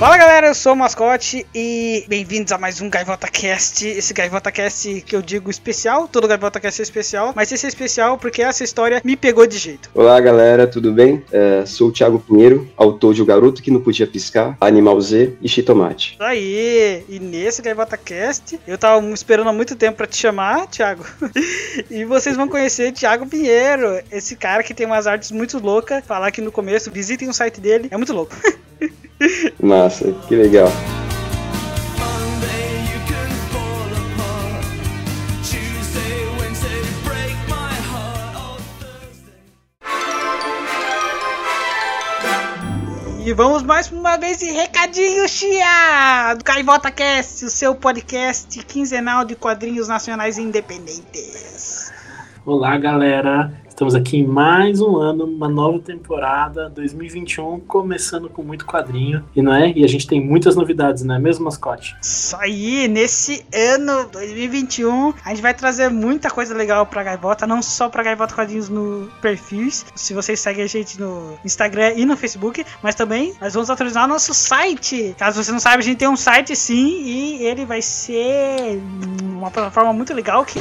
Fala galera, eu sou o Mascote e bem-vindos a mais um Gaivota Cast. Esse Gaivota Cast que eu digo especial, todo Gaivota Cast é especial, mas esse é especial porque essa história me pegou de jeito. Olá galera, tudo bem? É, sou o Thiago Pinheiro, autor de O Garoto que Não Podia Piscar, Animal Z e Chitomate. Isso aí! E nesse Gaivota Cast, eu tava esperando há muito tempo pra te chamar, Thiago, e vocês vão conhecer Thiago Pinheiro, esse cara que tem umas artes muito loucas. Falar aqui no começo, visitem o site dele, é muito louco. Massa, que legal. E vamos mais uma vez em recadinho, Chia! Do Gaivota Cast, o seu podcast quinzenal de quadrinhos nacionais independentes. Olá, galera. Estamos aqui em mais um ano, uma nova temporada, 2021, começando com muito quadrinho, e não é? E a gente tem muitas novidades, não é mesmo, mascote? Isso aí, nesse ano 2021, a gente vai trazer muita coisa legal pra Gaivota, não só pra Gaivota Quadrinhos no perfis, se vocês seguem a gente no Instagram e no Facebook, mas também nós vamos atualizar o nosso site. Caso você não saiba, a gente tem um site sim, e ele vai ser uma plataforma muito legal que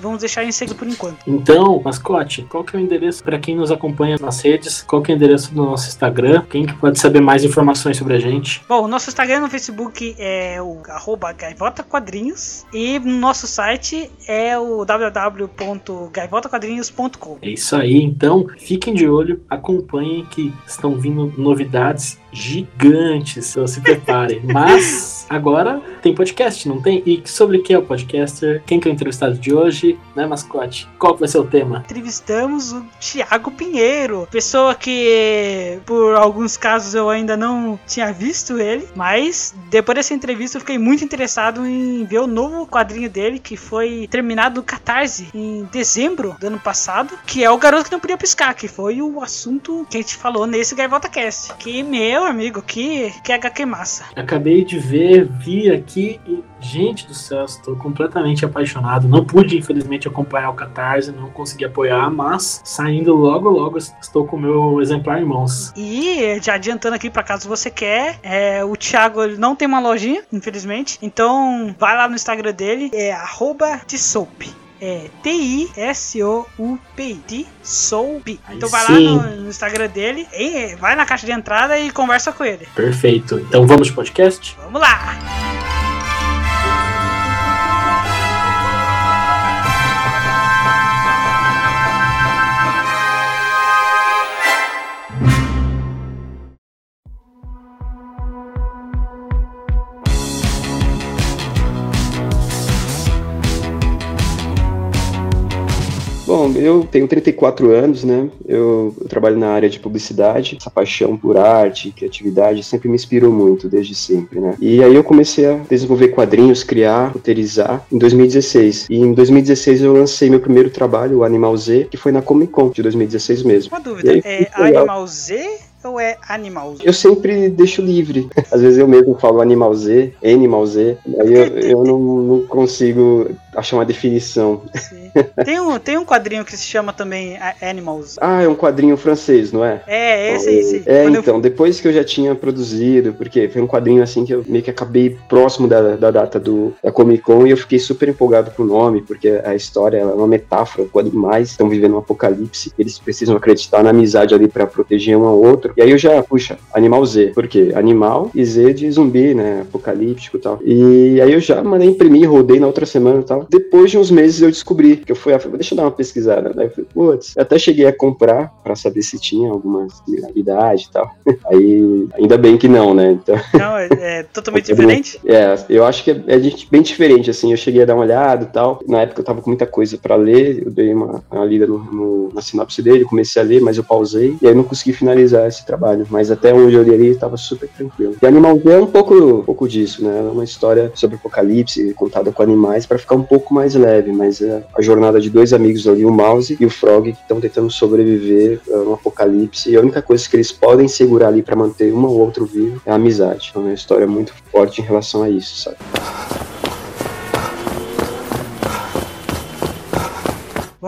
vamos deixar em segredo por enquanto. Então, mascote, qual que é o endereço para quem nos acompanha nas redes? Qual que é o endereço do nosso Instagram? Quem que pode saber mais informações sobre a gente? Bom, o nosso Instagram no Facebook é o arroba Gaivota Quadrinhos e no nosso site é o www.gaivotaquadrinhos.com. É isso aí, então fiquem de olho, acompanhem que estão vindo novidades gigantes, então se preparem. Mas agora tem podcast, não tem? E sobre o que é o podcaster? Quem que é o entrevistado de hoje, né, mascote? Qual vai ser o tema? Entrevistamos o Thiago Pinheiro, pessoa que por alguns casos eu ainda não tinha visto ele, mas depois dessa entrevista eu fiquei muito interessado em ver o novo quadrinho dele que foi terminado no Catarse em dezembro do ano passado, que é o Garoto que Não Podia Piscar, que foi o assunto que a gente falou nesse Gaivota Cast. Que, meu amigo, que, que HQ massa. Acabei de ver, vi aqui e, gente do céu, estou completamente apaixonado. Não pude, infelizmente, acompanhar o Catarse, não consegui apoiar, mas saindo logo, logo estou com o meu exemplar em mãos. E já adiantando aqui para caso você quer, é, o Thiago ele não tem uma lojinha, infelizmente. Então vai lá no Instagram dele, é arroba. É T-I-S-O-U-P. Tisoup. Aí Então vai sim. lá no, no Instagram dele, e vai na caixa de entrada e conversa com ele. Perfeito. Então vamos de podcast? Vamos lá! Eu tenho 34 anos, né? Eu, eu trabalho na área de publicidade. Essa paixão por arte criatividade sempre me inspirou muito, desde sempre, né? E aí eu comecei a desenvolver quadrinhos, criar, roteirizar em 2016. E em 2016 eu lancei meu primeiro trabalho, o Animal Z, que foi na Comic Con de 2016 mesmo. Uma dúvida, aí, é. Animal Z ou é Animal Z? Eu sempre deixo livre. Às vezes eu mesmo falo Animal Z, Animal Z, aí eu, eu não, não consigo achar uma definição. Sim. Tem um, tem um quadrinho que se chama também Animals. Ah, é um quadrinho francês, não é? É, esse, esse. É, Quando eu então, depois que eu já tinha produzido, porque foi um quadrinho assim que eu meio que acabei próximo da, da data do, da Comic Con e eu fiquei super empolgado com o nome, porque a história é uma metáfora, com animais estão vivendo um apocalipse, eles precisam acreditar na amizade ali pra proteger um ao outro. E aí eu já, puxa, Animal Z, por quê? Animal e Z de zumbi, né? Apocalíptico e tal. E aí eu já mandei imprimir, rodei na outra semana e tal. Depois de uns meses eu descobri que eu fui, deixa eu dar uma pesquisada. Daí eu falei, putz, até cheguei a comprar pra saber se tinha alguma similaridade e tal. Aí, ainda bem que não, né? Então, Não, é, é totalmente diferente? é, eu acho que é, é bem diferente, assim, eu cheguei a dar uma olhada e tal, na época eu tava com muita coisa pra ler, eu dei uma, uma lida no, no- na sinopse dele, comecei a ler, mas eu pausei, e aí não consegui finalizar esse trabalho, mas até onde eu li ali, tava super tranquilo. E Animal Z é um pouco, um pouco disso, né, é uma história sobre apocalipse, contada com animais, pra ficar um pouco mais leve, mas é a jornada de dois amigos ali, o Mouse e o Frog, que estão tentando sobreviver a um apocalipse, e a única coisa que eles podem segurar ali pra manter um ou outro vivo é a amizade. Então é uma história muito forte em relação a isso, sabe?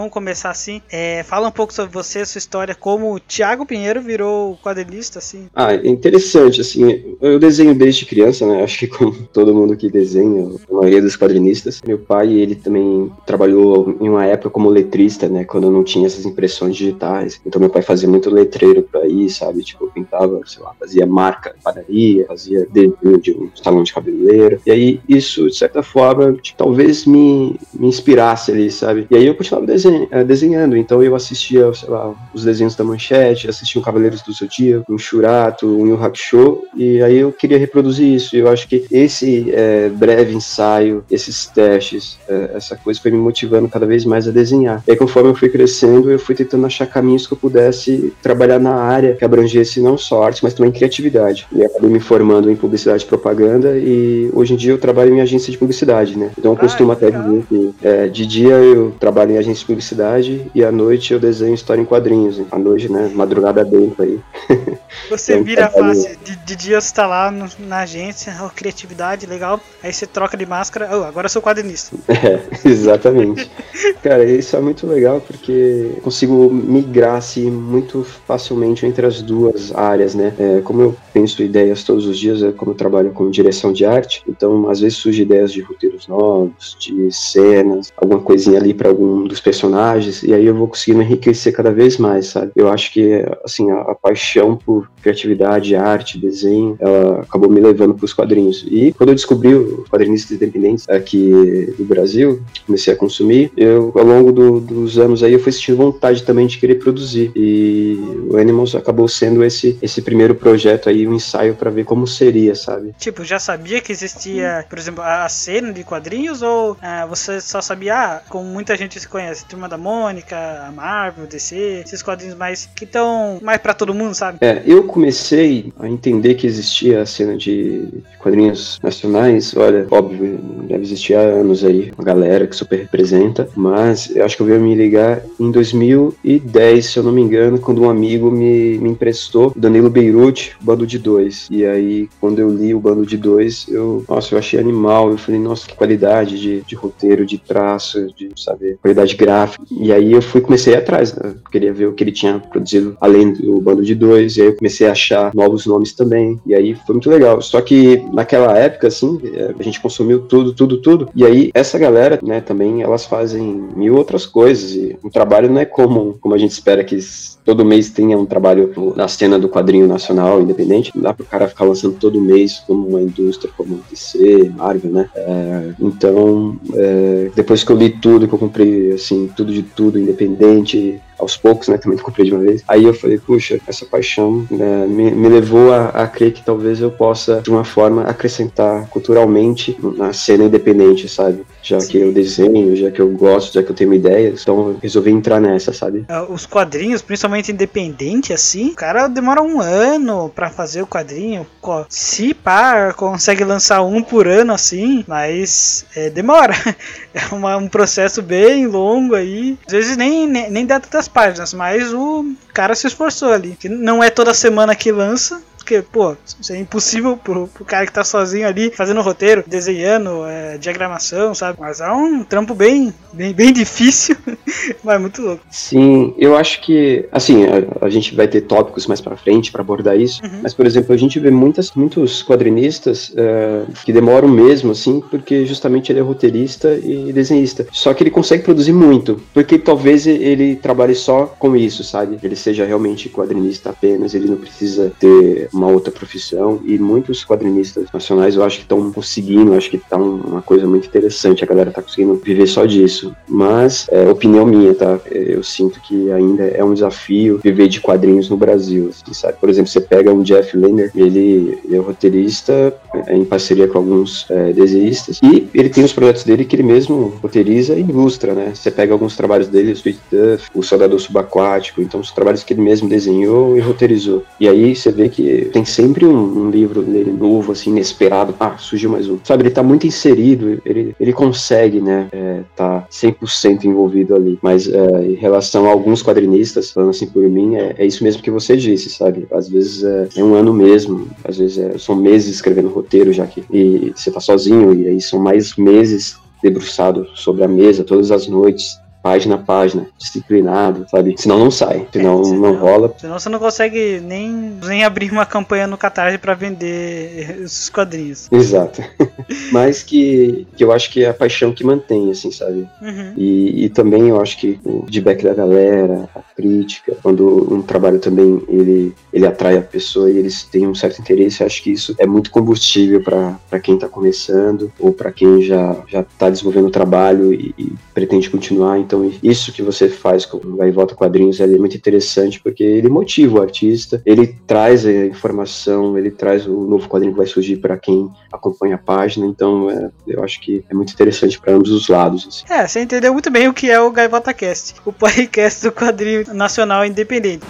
Vamos começar assim. É, fala um pouco sobre você, sua história, como o Thiago Pinheiro virou quadrinista, assim. Ah, é interessante, assim, eu desenho desde criança, né? Acho que como todo mundo que desenha, a maioria dos quadrinistas. Meu pai, ele também trabalhou em uma época como letrista, né? Quando não tinha essas impressões digitais. Então meu pai fazia muito letreiro pra ir, sabe? Tipo, pintava, sei lá, fazia marca padaria, fazia desenho de um salão de cabeleireiro. E aí isso, de certa forma, tipo, talvez me, me inspirasse ali, sabe? E aí eu continuava desenho, eh, desenhando. Então eu assistia, lá, os desenhos da Manchete, assistia o Cavaleiros do Zodíaco, um Shurato, um Yu Hakusho, e aí eu queria reproduzir isso. Eu acho que esse eh, breve ensaio, esses testes, eh, essa coisa foi me motivando cada vez mais a desenhar. E aí, conforme eu fui crescendo, eu fui tentando achar caminhos que eu pudesse trabalhar na área que abrangesse não só arte, mas também criatividade. E acabei me formando em publicidade e propaganda e hoje em dia eu trabalho em agência de publicidade, né? Então eu Ah, costumo que até dizer que é, de dia eu trabalho em agência de publicidade e à noite eu desenho história em quadrinhos. À noite, né? Madrugada dentro aí. Você um vira trabalho- fácil. De, de dia você tá lá no- na agência, ó, criatividade, legal. Aí você troca de máscara, oh, agora eu sou quadrinista. É, exatamente. Cara, isso é muito legal porque consigo migrar assim, muito facilmente entre as duas áreas, né? É, como eu penso ideias todos os dias, é como eu trabalho com direção de arte, então às vezes surgem ideias de roteiros novos, de cenas, alguma coisinha ali para algum dos personagens, e aí eu vou conseguindo enriquecer cada vez mais, sabe? Eu acho que, assim, a, a paixão por criatividade, arte, desenho, ela acabou me levando para os quadrinhos. E quando eu descobri os quadrinistas independentes aqui do Brasil, comecei a consumir, eu, ao longo do- dos anos aí, eu fui sentindo vontade também de querer produzir. E o Animals acabou sendo esse, esse primeiro projeto aí, um ensaio para ver como seria, sabe? Tipo, já sabia que existia, por exemplo, a a cena de quadrinhos ou ah, você só sabia, ah, como muita gente se conhece, Turma da Mônica, a Marvel, DC, esses quadrinhos mais que estão mais pra todo mundo, sabe? É, eu comecei a entender que existia a cena de quadrinhos nacionais. Olha, óbvio, deve existir há anos aí, uma galera que super representa, mas eu acho que eu veio me ligar em 2010, se eu não me engano, quando um amigo me, me emprestou Danilo Beirute, Bando de Dois. E aí, quando eu li o Bando de Dois, eu, nossa, eu achei animal. Eu falei, nossa, que qualidade de, de roteiro, de traço, de, saber, qualidade gráfica. E aí eu fui, comecei atrás, né? Queria ver o que ele tinha produzido além do Bando de Dois. E aí eu comecei a achar novos nomes também. E aí foi muito legal. Só que naquela época, assim, eh, a gente consumiu tudo, tudo, tudo. E aí essa galera, né, também, elas fazem mil outras coisas. E o trabalho não é como, como a gente espera que todo mês tenha um trabalho na cena do quadrinho nacional, independente. Não dá pro cara ficar lançando todo mês como uma indústria, como DC, Marvel, né? É, então, é, depois que eu li tudo, que eu comprei, assim, tudo de tudo, independente, aos poucos, né? Também não comprei de uma vez. Aí eu falei, puxa, essa paixão né, me, me levou a, a crer que talvez eu possa, de uma forma, acrescentar culturalmente na cena independente, sabe? Já que eu desenho, já que eu gosto, já que eu tenho ideias, então eu resolvi entrar nessa, sabe? Ah, Os quadrinhos, principalmente independente, assim, o cara demora um ano pra fazer o quadrinho. Se pá, consegue lançar um por ano, assim, mas é, demora. É uma- um processo bem longo aí. Às vezes nem, nem, nem dá tantas páginas, mas o cara se esforçou ali. Não é toda semana que lança. Porque, pô, isso é impossível pro, pro cara que tá sozinho ali, fazendo roteiro, desenhando, é, diagramação, sabe? Mas é um trampo bem, bem, bem difícil, mas muito louco. Sim, eu acho que, assim, a, a gente vai ter tópicos mais pra frente pra abordar isso, Uhum. mas, por exemplo, a gente vê muitas, muitos quadrinistas eh, que demoram mesmo, assim, porque justamente ele é roteirista e desenhista. Só que ele consegue produzir muito, porque talvez ele trabalhe só com isso, sabe? Ele seja realmente quadrinista apenas, ele não precisa ter uma outra profissão, e muitos quadrinistas nacionais eu acho que estão conseguindo, acho que tá um- uma coisa muito interessante, a galera tá conseguindo viver só disso. Mas, é opinião minha, tá? Eu sinto que ainda é um desafio viver de quadrinhos no Brasil, assim, sabe? Por exemplo, você pega um Jeff ele, ele é roteirista é, em parceria com alguns é, desenhistas, e ele tem os projetos dele que ele mesmo roteiriza e ilustra, né? Você pega alguns trabalhos dele, o Sweet Duff, o Soldador Subaquático, então os trabalhos que ele mesmo desenhou e roteirizou. E aí você vê que tem sempre um, um livro dele novo, assim, inesperado. Ah, surgiu mais um. Sabe, ele tá muito inserido, ele, ele consegue, né, é, tá 100% envolvido ali. Mas é, em relação a alguns quadrinistas, falando assim por mim, é, é isso mesmo que você disse, sabe? Às vezes é, é um ano mesmo, às vezes é- são meses escrevendo roteiro já que e você tá sozinho, e aí são mais meses debruçado sobre a mesa todas as noites, página a página, disciplinado, sabe? Senão não sai, senão É, não rola. Senão você não consegue nem, nem abrir uma campanha no Catarse pra vender esses quadrinhos. Exato. Mas que, que eu acho que é a paixão que mantém, assim, sabe? Uhum. E, e também eu acho que o feedback da galera, a crítica, quando um trabalho também ele, ele atrai a pessoa e eles têm um certo interesse, eu acho que isso é muito combustível para quem está começando ou para quem já já está desenvolvendo o trabalho e, e pretende continuar. Então isso que você faz com o Gaivota Quadrinhos é muito interessante porque ele motiva o artista, ele traz a informação, ele traz o novo quadrinho que vai surgir para quem acompanha a página. Então é, eu acho que é muito interessante para ambos os lados. assim. É, você entendeu muito bem o que é o Gaivota Cast, o podcast do quadrinho nacional independente.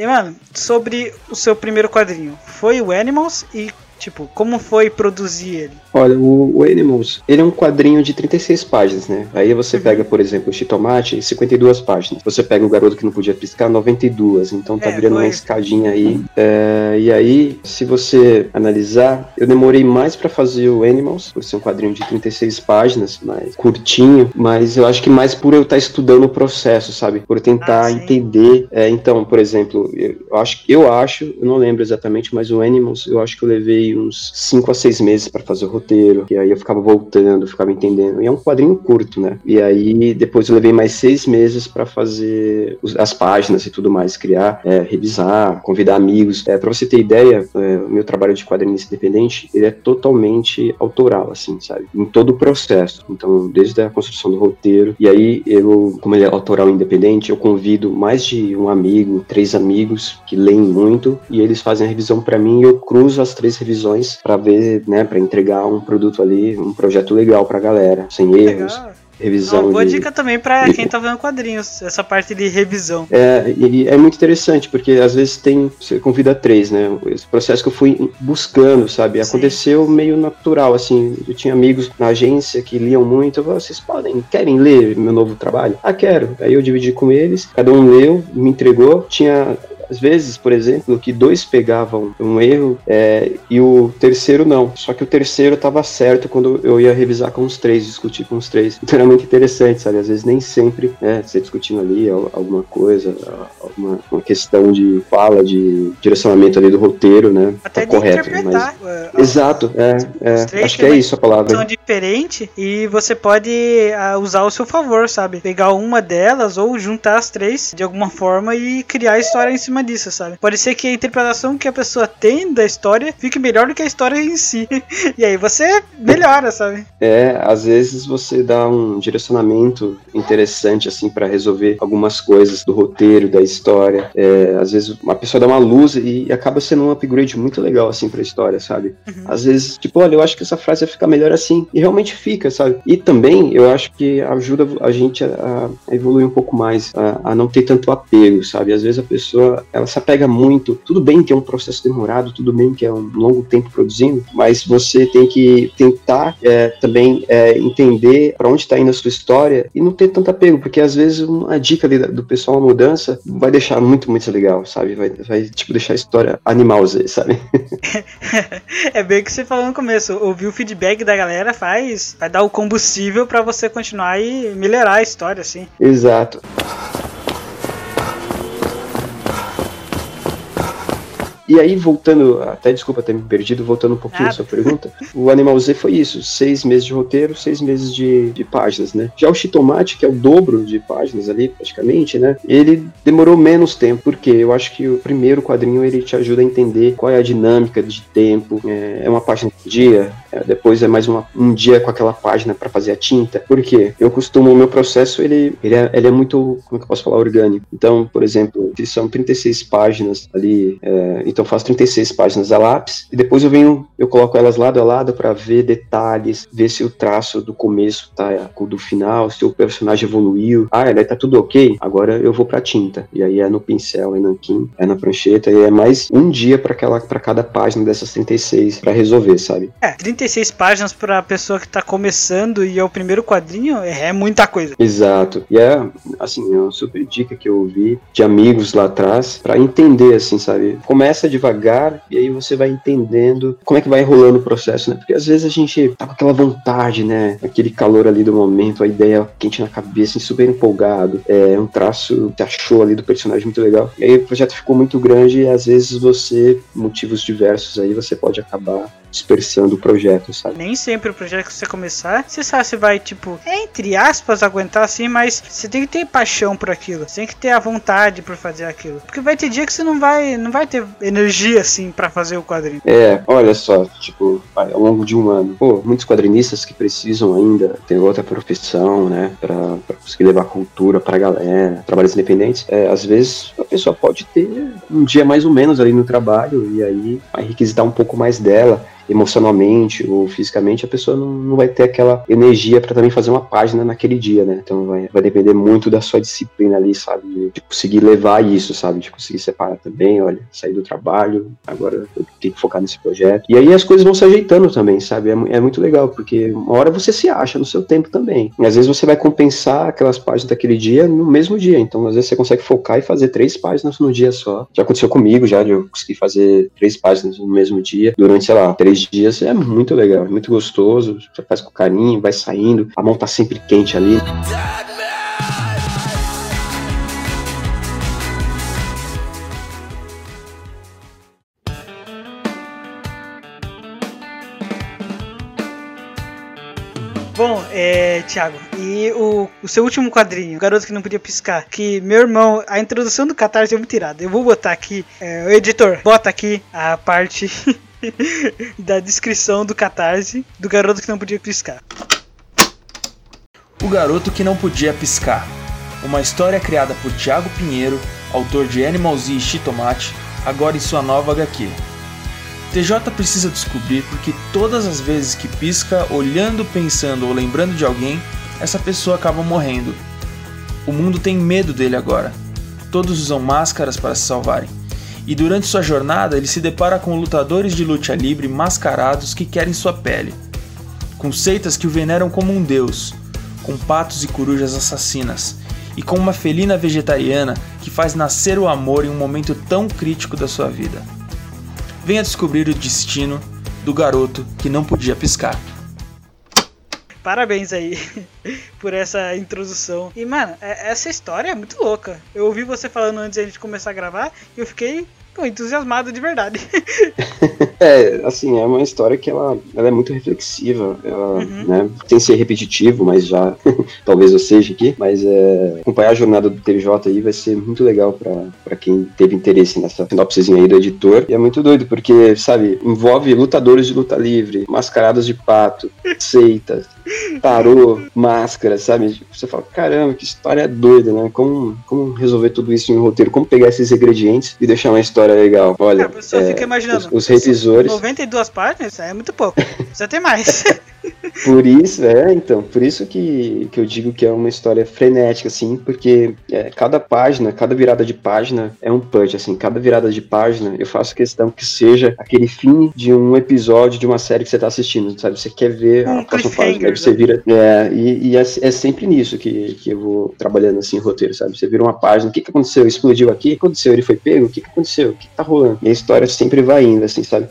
E, mano, sobre o seu primeiro quadrinho, foi o Animals e, tipo, como foi produzir ele? Olha, o, o Animals, ele é um quadrinho de 36 páginas, né? Aí você pega, por exemplo, o Chitomate, 52 páginas. Você pega o Garoto que não podia piscar, 92. Então tá É, virando foi. uma escadinha aí. É, e aí, se você analisar, eu demorei mais pra fazer o Animals, por ser um quadrinho de 36 páginas, mais curtinho, mas eu acho que mais por eu estar estudando o processo, sabe? Por tentar Ah, entender. É, então, por exemplo, eu acho, eu acho, eu não lembro exatamente, mas o Animals, eu acho que eu levei uns 5 a 6 meses pra fazer o roteiro, e aí eu ficava voltando, ficava entendendo. E é um quadrinho curto, né? E aí depois eu levei mais seis meses pra fazer as páginas e tudo mais, criar, é, revisar, convidar amigos. É, para você ter ideia, é, o meu trabalho de quadrinista independente, ele é totalmente autoral, assim, sabe? Em todo o processo. Então, desde a construção do roteiro. E aí eu, como ele é autoral independente, eu convido mais de um amigo, três amigos que leem muito e eles fazem a revisão pra mim e eu cruzo as três revisões pra ver, né, para entregar um produto ali, um projeto legal pra galera, sem erros, Legal. revisão Uma boa de... dica também pra quem tá vendo quadrinhos, essa parte de revisão. É, e é muito interessante, porque às vezes tem. Você convida três, né? Esse processo que eu fui buscando, sabe? Sim. Aconteceu meio natural, assim. Eu tinha amigos na agência que liam muito. Eu falei, vocês podem, querem ler meu novo trabalho? Ah, quero. Aí eu dividi com eles, cada um leu, me entregou. Tinha. Às vezes, por exemplo, que dois pegavam um erro é, e o terceiro não. Só que o terceiro estava certo quando eu ia revisar com os três, discutir com os três. Então era muito interessante, sabe? Às vezes nem sempre, né, você discutindo ali al- alguma coisa, alguma uma questão de fala, de direcionamento ali do roteiro, né? Até tá correto. Mas... é, Exato, é, é. Os Acho que é isso a palavra. são diferente e você pode usar ao seu favor, sabe? Pegar uma delas ou juntar as três de alguma forma e criar a história em cima disso, sabe? Pode ser que a interpretação que a pessoa tem da história fique melhor do que a história em si. e aí você melhora, sabe? É, às vezes você dá um direcionamento interessante, assim, para resolver algumas coisas do roteiro, da história. É, às vezes uma pessoa dá uma luz e acaba sendo um upgrade muito legal, assim, pra história, sabe? Às vezes, tipo, olha, eu acho que essa frase vai ficar melhor assim. E realmente fica, sabe? E também eu acho que ajuda a gente a, a evoluir um pouco mais, a, a não ter tanto apego, sabe? Às vezes a pessoa, ela se apega muito. Tudo bem que é um processo demorado, tudo bem que é um longo tempo produzindo, mas você tem que tentar é, também é, entender para onde está indo a sua história e não ter tanto apego, porque às vezes uma dica ali do pessoal, uma mudança, vai deixar muito, muito legal, sabe? Vai, vai tipo, deixar a história animal, sabe? É bem o que você falou no começo. Ouvir o feedback da galera faz. Vai dar o combustível pra você continuar e melhorar a história, assim. Exato. E aí, voltando, até desculpa ter me perdido, voltando um pouquinho à sua pergunta, o Animal Z foi isso: seis meses de roteiro, seis meses de, de páginas, né? Já o Chitomate, que é o dobro de páginas ali, praticamente, né? Ele demorou menos tempo, porque eu acho que o primeiro quadrinho ele te ajuda a entender qual é a dinâmica de tempo. É, é uma página por dia, é, depois é mais uma- um dia com aquela página para fazer a tinta. Por quê? Eu costumo, o meu processo, ele, ele, é, ele é muito, como é que eu posso falar, orgânico. Então, por exemplo, são 36 páginas ali, é, então eu faço 36 páginas a lápis, e depois eu venho, eu coloco elas lado a lado para ver detalhes, ver se o traço do começo tá do final, se o personagem evoluiu. Ah, ele tá tudo ok, agora eu vou pra tinta. E aí é no pincel, é nanquim, é na prancheta, e é mais um dia para aquela para cada página dessas 36 para resolver, sabe? É, 36 páginas pra pessoa que tá começando e é o primeiro quadrinho é é muita coisa. Exato. E é, assim, é uma super dica que eu ouvi de amigos lá atrás para entender, assim, sabe? Começa devagar e aí você vai entendendo como é que vai rolando o processo, né? Porque às vezes a gente tá com aquela vontade, né? Aquele calor ali do momento, a ideia quente na cabeça, super empolgado. É um traço que achou ali do personagem muito legal. E aí o projeto ficou muito grande e às vezes você, motivos diversos aí, você pode acabar dispersando o projeto, sabe? Nem sempre o projeto que você começar, você sabe se vai, tipo, entre aspas, aguentar assim, mas você tem que ter paixão por aquilo. Você tem que ter a vontade por fazer aquilo. Porque vai ter dia que você não vai, não vai ter energia, assim, pra fazer o quadrinho. É, olha só, tipo, ao longo de um ano, pô, muitos quadrinistas que precisam ainda ter outra profissão, né, pra, pra conseguir levar cultura pra galera, trabalhos independentes, é, às vezes a pessoa pode ter um dia mais ou menos ali no trabalho e aí vai requisitar um pouco mais dela emocionalmente ou fisicamente, a pessoa não, não vai ter aquela energia para também fazer uma página naquele dia, né? Então vai, vai depender muito da sua disciplina ali, sabe? De, de conseguir levar isso, sabe? De conseguir separar também, olha, sair do trabalho, agora eu tenho que focar nesse projeto. E aí as coisas vão se ajeitando também, sabe? É, é muito legal, porque uma hora você se acha no seu tempo também. E às vezes você vai compensar aquelas páginas daquele dia no mesmo dia. Então, às vezes você consegue focar e fazer três páginas no dia só. Já aconteceu comigo, já, de eu conseguir fazer três páginas no mesmo dia, durante, sei lá, três dias. É muito legal, é muito gostoso. Você faz com carinho, vai saindo, a mão tá sempre quente ali. Bom, é, Thiago, e o, o seu último quadrinho, o Garoto que Não Podia Piscar, que meu irmão, a introdução do Catarse é muito tirada. Eu vou botar aqui, é, o editor, bota aqui a parte da descrição do Catarse do Garoto que Não Podia Piscar. O Garoto que Não Podia Piscar. Uma história criada por Thiago Pinheiro, autor de Animal Z e Chitomate, agora em sua nova HQ. TJ precisa descobrir porque todas as vezes que pisca, olhando, pensando ou lembrando de alguém, essa pessoa acaba morrendo. O mundo tem medo dele agora. Todos usam máscaras para se salvarem. E durante sua jornada, ele se depara com lutadores de luta livre mascarados que querem sua pele. Com seitas que o veneram como um deus, com patos e corujas assassinas, e com uma felina vegetariana que faz nascer o amor em um momento tão crítico da sua vida. Venha descobrir o destino do garoto que não podia piscar. Parabéns aí por essa introdução. E, mano, é- essa história é muito louca. Eu ouvi você falando antes da gente começar a gravar e eu fiquei pô, entusiasmado de verdade. É, assim, é uma história que ela, ela é muito reflexiva, ela, Uhum. né, sem ser repetitivo, mas já, talvez eu seja aqui, mas é, acompanhar a jornada do TJ aí vai ser muito legal pra pra quem teve interesse nessa sinopsezinha aí do editor, e é muito doido, porque, sabe, envolve lutadores de luta livre, mascarados de pato, seitas, tarô, máscara, sabe, você fala, caramba, que história doida, né, como, como resolver tudo isso em um roteiro, como pegar esses ingredientes e deixar uma história legal, olha, a pessoa é, fica imaginando. os, os revisores... 92 páginas é muito pouco. Precisa ter mais. Por isso, é, então, por isso que, que eu digo que é uma história frenética, assim, porque é, cada página, cada virada de página é um punch, assim, cada virada de página eu faço questão que seja aquele fim de um episódio de uma série que você tá assistindo, sabe? Você quer ver Um a próxima página, cliffhanger, você né? vira, é, e, e é, é sempre nisso que, que eu vou trabalhando, assim, em roteiro, sabe? Você vira uma página, o que que aconteceu? Explodiu aqui? O que aconteceu? Ele foi pego? O que que aconteceu? O que que tá rolando? E a história sempre vai indo, assim, sabe?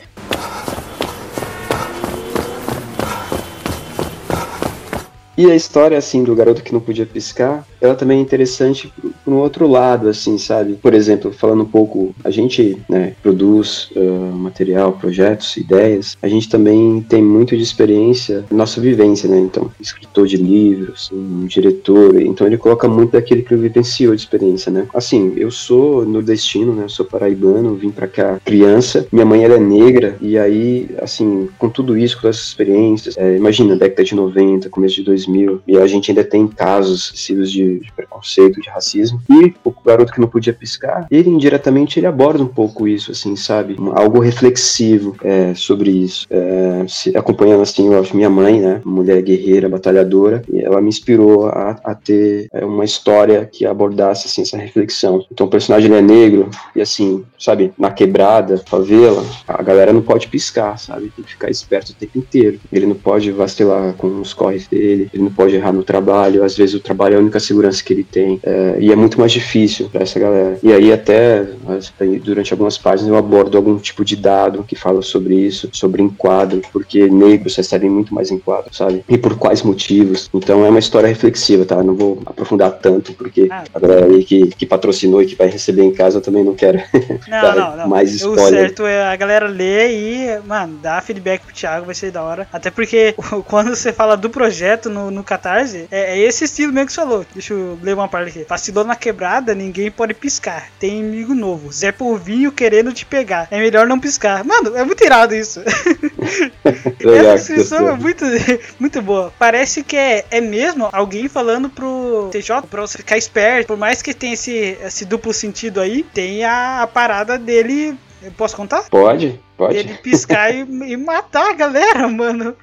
E a história, assim, do garoto que não podia piscar, ela também é interessante por, um outro lado, assim, sabe? Por exemplo, falando um pouco, a gente, né, produz ah, material, projetos, ideias, a gente também tem muito de experiência, nossa vivência, né? Então, escritor de livros, um diretor, então ele coloca muito daquele que vivenciou de experiência, né? Assim, eu sou nordestino, né? Eu sou paraibano, vim pra cá criança, minha mãe ela é negra, e aí, assim, com tudo isso, com essas experiências, é, imagina, década de 90, começo de 2000, e a gente ainda tem casos sidos de, de preconceito, de racismo, e o garoto que não podia piscar, ele indiretamente ele aborda um pouco isso, assim, sabe? Um- Algo reflexivo é, sobre isso. É, se- acompanhando, assim, eu minha mãe, né? Mulher guerreira, batalhadora, e ela me inspirou a, a ter é, uma história que abordasse, assim, essa reflexão. Então o personagem é negro, e assim, sabe, na quebrada, favela, a galera não pode piscar, sabe? Tem que ficar esperto o tempo inteiro. Ele não pode vacilar com os corres dele, ele não pode errar no trabalho, às vezes o trabalho é a única segurança segurança que ele tem. É, e é muito mais difícil para essa galera. E aí até durante algumas páginas eu abordo algum tipo de dado que fala sobre isso, sobre enquadro, porque negros recebem muito mais enquadro, sabe? E por quais motivos. Então é uma história reflexiva, tá? Não vou aprofundar tanto, porque Ah. a galera aí que, que patrocinou e que vai receber em casa eu também não quero Não, não, não. mais O spoiler. certo é a galera ler e, mano, dar feedback pro Thiago, vai ser da hora. Até porque quando você fala do projeto no, no Catarse, é, é esse estilo mesmo que você falou. Deixa eu ler uma parte aqui. Vacilou na quebrada, ninguém pode piscar. Tem inimigo novo. Zé Polvinho querendo te pegar. É melhor não piscar. Mano, é muito irado isso. Essa descrição é muito, muito boa. Parece que é, é mesmo alguém falando pro TJ pra você ficar esperto. Por mais que tenha esse, esse duplo sentido aí, tem a, a parada dele. Eu posso contar? Pode? Pode? Ele piscar e, e matar a galera, mano.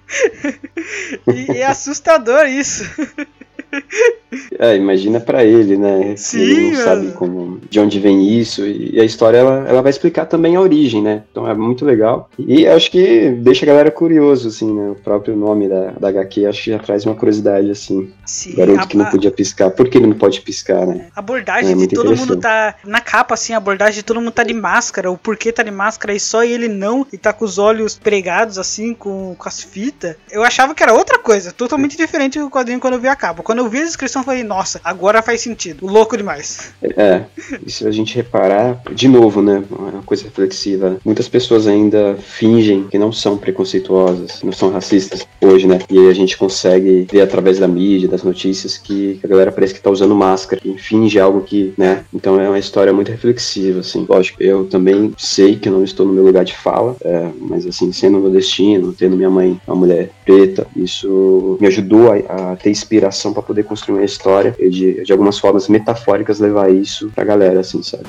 e, é assustador isso. É, imagina pra ele, né? Sim, ele não sabe mano. como, de onde vem isso. E a história ela, ela vai explicar também a origem, né? Então é muito legal. E acho que deixa a galera curioso, assim, né? O próprio nome da, da HQ acho que já traz uma curiosidade, assim. Sim, Garoto a- que não podia piscar. Por que ele não pode piscar, né? A abordagem É, de todo mundo tá. Na capa, assim, a abordagem de todo mundo tá de máscara. O porquê tá de máscara e só ele não. E tá com os olhos pregados, assim, com, com as fitas. Eu achava que era outra coisa, totalmente diferente do quadrinho quando eu vi a capa. Quando eu vi a descrição, eu falei, nossa, agora faz sentido. Louco demais. É, e se a gente reparar, de novo, né, uma coisa reflexiva, muitas pessoas ainda fingem que não são preconceituosas, não são racistas hoje, né, e aí a gente consegue ver através da mídia, das notícias, que a galera parece que tá usando máscara, e finge algo que, né, então é uma história muito reflexiva, assim, lógico, eu também sei que eu não estou no meu lugar de fala, é, mas assim, sendo nordestino, tendo minha mãe uma mulher preta, isso me ajudou a, a ter inspiração para poder construir uma história e de, de algumas formas metafóricas levar isso pra galera, assim, sabe?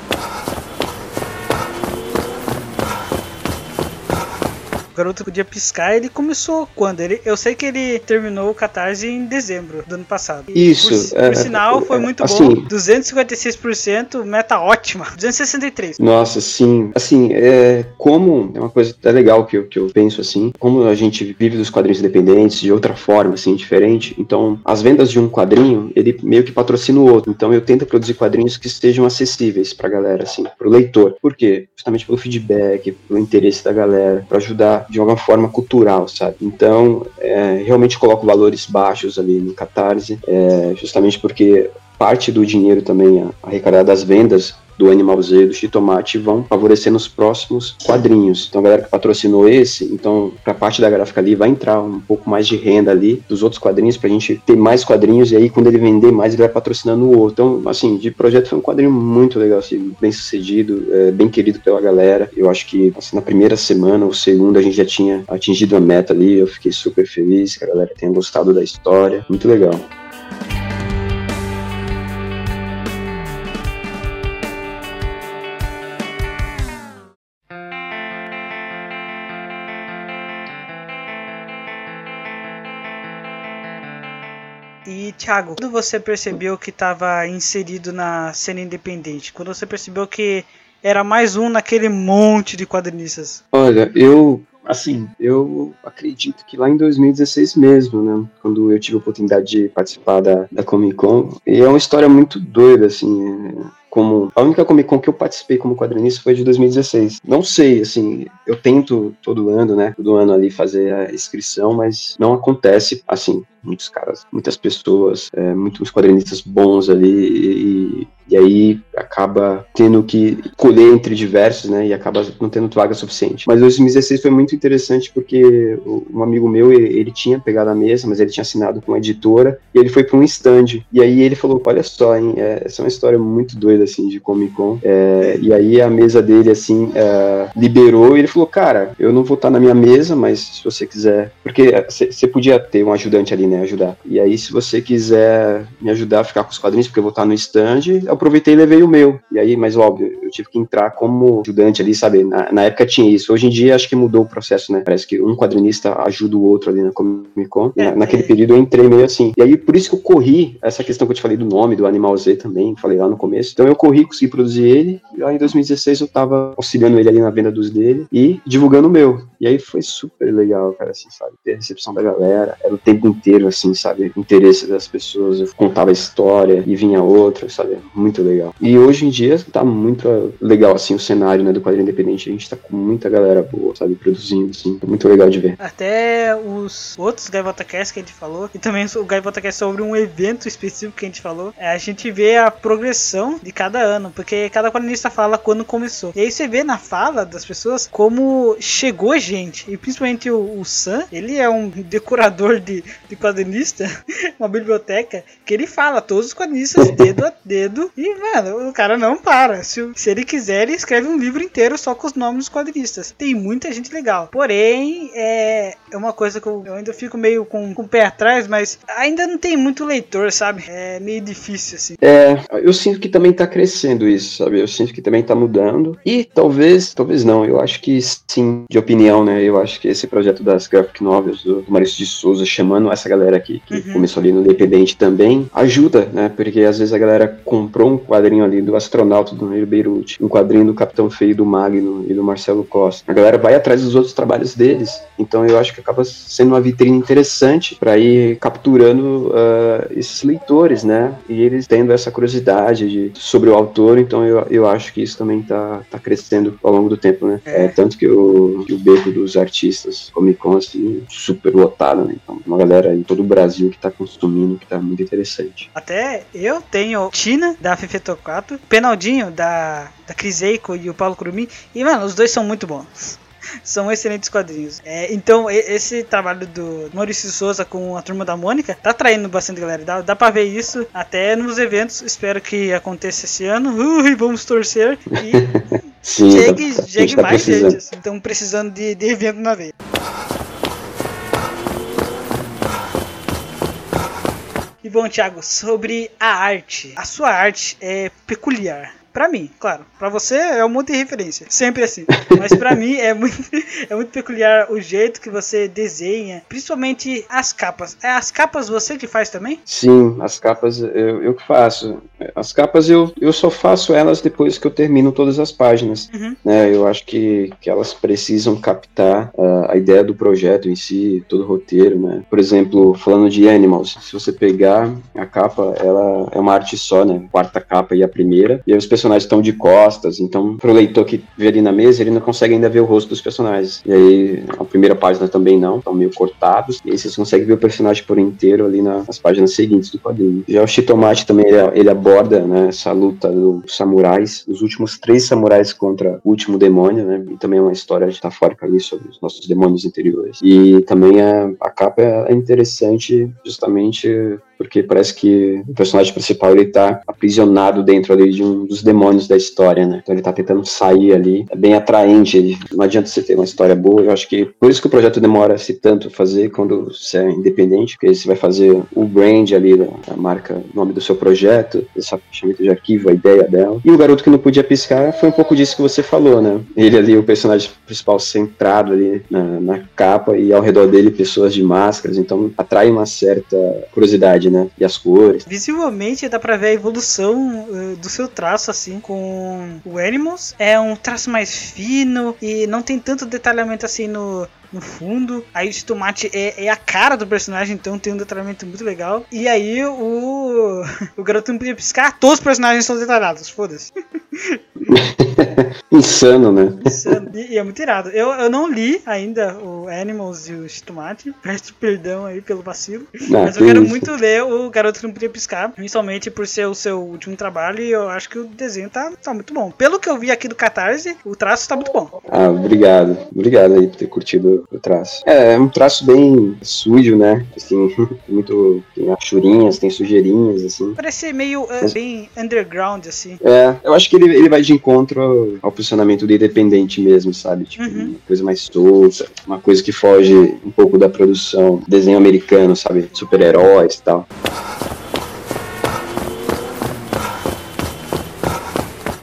Garoto podia piscar, ele começou quando? Ele, eu sei que ele terminou o Catarse em dezembro do ano passado. Isso, Por, é, por sinal, foi é, muito assim- bom. 256%, meta ótima. 263. Nossa, sim. Assim, é, como é uma coisa até legal que eu, que eu penso assim, como a gente vive dos quadrinhos independentes de outra forma, assim, diferente. Então, as vendas de um quadrinho, ele meio que patrocina o outro. Então, eu tento produzir quadrinhos que estejam acessíveis pra galera, assim, pro leitor. Por quê? Justamente pelo feedback, pelo interesse da galera, pra ajudar de alguma forma cultural, sabe? Então, é, realmente coloco valores baixos ali no Catarse, é, justamente porque parte do dinheiro também arrecadado das vendas do Animal Z, do Chitomate, vão favorecer nos próximos quadrinhos. Então, a galera que patrocinou esse, então, pra parte da gráfica ali, vai entrar um pouco mais de renda ali dos outros quadrinhos, pra gente ter mais quadrinhos, e aí, quando ele vender mais, ele vai patrocinando o outro. Então, assim, de projeto foi um quadrinho muito legal, assim, bem sucedido, é, bem querido pela galera. Eu acho que, assim, na primeira semana ou segunda, a gente já tinha atingido a meta ali, eu fiquei super feliz que a galera tenha gostado da história. Muito legal. Thiago, quando você percebeu que estava inserido na cena independente? Quando você percebeu que era mais um naquele monte de quadrinistas? Olha, eu, assim, eu acredito que lá em 2016 mesmo, né, quando eu tive a oportunidade de participar da, da Comic Con, e é uma história muito doida, assim, é, como a única Comic Con que eu participei como quadrinista foi de 2016. Não sei, assim, eu tento todo ano, né, todo ano ali fazer a inscrição, mas não acontece, assim, muitos caras, muitas pessoas, é, muitos quadrinistas bons ali e, e aí acaba tendo que escolher entre diversos, né, e acaba não tendo vaga suficiente. Mas 2016 foi muito interessante porque um amigo meu, ele, tinha pegado a mesa, mas ele tinha assinado com uma editora e ele foi para um stand. E aí ele falou, olha só, hein, é, essa é uma história muito doida, assim, de Comic Con. É, e aí a mesa dele, assim, é, liberou e ele falou, cara, eu não vou estar na minha mesa, mas se você quiser... Porque você podia ter um ajudante ali, né, ajudar. E aí, se você quiser me ajudar a ficar com os quadrinhos, porque eu vou estar no stand, aproveitei e levei o meu. E aí, mas óbvio, eu tive que entrar como ajudante ali, sabe? Na, na época tinha isso. Hoje em dia acho que mudou o processo, né? Parece que um quadrinista ajuda o outro ali na Comic Con. É, Na- naquele é. período eu entrei meio assim. E aí, por isso que eu corri, essa questão que eu te falei do nome, do Animal Z também, falei lá no começo. Então eu corri, consegui produzir ele. E lá em 2016 eu tava auxiliando ele ali na venda dos dele e divulgando o meu. E aí foi super legal, cara, assim, sabe? Ter a recepção da galera. Era o tempo inteiro, assim, sabe? O interesse das pessoas. Eu contava a história e vinha outra, sabe? Muito legal. E hoje em dia tá muito legal, assim, o cenário, né, do quadrinho independente. A gente tá com muita galera boa, sabe? Produzindo, assim. É muito legal de ver. Até os outros Gaivota Cast que a gente falou, e também o Gaivota Cast sobre um evento específico que a gente falou, é, a gente vê a progressão de cada ano, porque cada quadrinista fala quando começou. E aí você vê na fala das pessoas como chegou gente, e principalmente o, o Sam, ele é um decorador de, de quadrinista, uma biblioteca, que ele fala todos os quadrinistas dedo a dedo, e mano, o cara não para. Se, se ele quiser, ele escreve um livro inteiro só com os nomes dos quadrinistas. Tem muita gente legal. Porém, é, é uma coisa que eu, eu ainda fico meio com, com o pé atrás, mas ainda não tem muito leitor, sabe? É meio difícil, assim. É, eu sinto que também tá crescendo isso, sabe? Eu sinto que também tá mudando. E talvez, talvez não, eu acho que sim, de opinião, né? Eu acho que esse projeto das graphic novels do, do Maurício de Souza, chamando essa galera aqui, que Uhum. começou ali no Independente também, ajuda, né? Porque às vezes a galera comprou um quadrinho ali do astronauta do Neil Beirute, um quadrinho do Capitão Feio do Magno e do Marcelo Costa. A galera vai atrás dos outros trabalhos deles. Então eu acho que acaba sendo uma vitrine interessante para ir capturando ah, esses leitores, né? E eles tendo essa curiosidade de, sobre o autor, então eu, eu acho que isso também tá, tá crescendo ao longo do tempo, né? É. É, tanto que o, que o beco dos artistas Comic Con, assim, super lotado, né? Então, uma galera em todo o Brasil que tá consumindo, que tá muito interessante. Até eu tenho Tina, da Fefetocato, Penaldinho, da, da Cris Eiko e o Paulo Curumi. E, mano, os dois são muito bons. São excelentes quadrinhos. É, então, esse trabalho do Maurício Souza com a turma da Mônica tá atraindo bastante galera. Dá, dá pra ver isso até nos eventos. Espero que aconteça esse ano. Ui, vamos torcer. E Sim, chegue, tá- chegue gente tá mais precisando. gente. Estamos precisando de, de evento na veia. E bom, Thiago, sobre a arte. A sua arte é peculiar. Pra mim, claro. Pra você é um monte de referência. Sempre assim. Mas pra mim é muito, é muito peculiar o jeito que você desenha. Principalmente as capas. É as capas você que faz também? Sim, as capas eu, eu que faço. As capas eu, eu só faço elas depois que eu termino todas as páginas. Uhum. né? Eu acho que, que elas precisam captar ah, a ideia do projeto em si, todo o roteiro. Né? Por exemplo, falando de Animals, se você pegar a capa, ela é uma arte só, né? Quarta capa e a primeira. E aí os personagens estão de costas, então pro leitor que vê ali na mesa, ele não consegue ainda ver o rosto dos personagens. E aí a primeira página também não, estão meio cortados. E aí vocês conseguem ver o personagem por inteiro ali na- nas páginas seguintes do quadrinho. Já o Shitomati também, ele, ele aborda né, essa luta dos samurais, os últimos três samurais contra o último demônio, né? E também é uma história metafórica ali sobre os nossos demônios interiores. E também a, a capa é interessante justamente porque parece que o personagem principal ele tá aprisionado dentro ali de um dos demônios da história, né? Então ele tá tentando sair ali. É bem atraente. ele- Não adianta você ter uma história boa. Eu acho que por isso que o projeto demora-se tanto a fazer quando você é independente, porque você vai fazer o brand ali, da marca, o nome do seu projeto, esse fechamento de arquivo, a ideia dela. E o garoto que não podia piscar foi um pouco disso que você falou, né? Ele ali, o personagem principal centrado ali na, na capa e ao redor dele pessoas de máscaras, então atrai uma certa curiosidade, né? E as cores. Visivelmente dá pra ver a evolução eh, do seu traço, assim, com o Animals. É um traço mais fino e não tem tanto detalhamento assim no, no fundo. Aí o tomate é, é a cara do personagem, então tem um detalhamento muito legal. E aí o, o garoto não podia piscar, todos os personagens são detalhados, foda-se. Insano, né? Insano. E, e é muito irado. Eu, eu não li ainda o Animals e o Tomate. Peço perdão aí pelo vacilo. Não, Mas eu que quero isso. muito ler o Garoto que Não Podia Piscar, principalmente por ser o seu último trabalho e eu acho que o desenho tá, tá muito bom. Pelo que eu vi aqui do Catarse, o traço tá muito bom. Ah, obrigado. Obrigado aí por ter curtido traço. É, é um traço bem sujo, né? Assim, muito. Tem achurinhas, tem sujeirinhas, assim. Parece ser meio eh, Mas- bem underground, assim. É, eu acho que ele, ele vai de encontro ao, ao posicionamento do independente mesmo, sabe? Tipo, Uhum. uma coisa mais solta, uma coisa que foge um pouco da produção, desenho americano, sabe? Super-heróis e tal.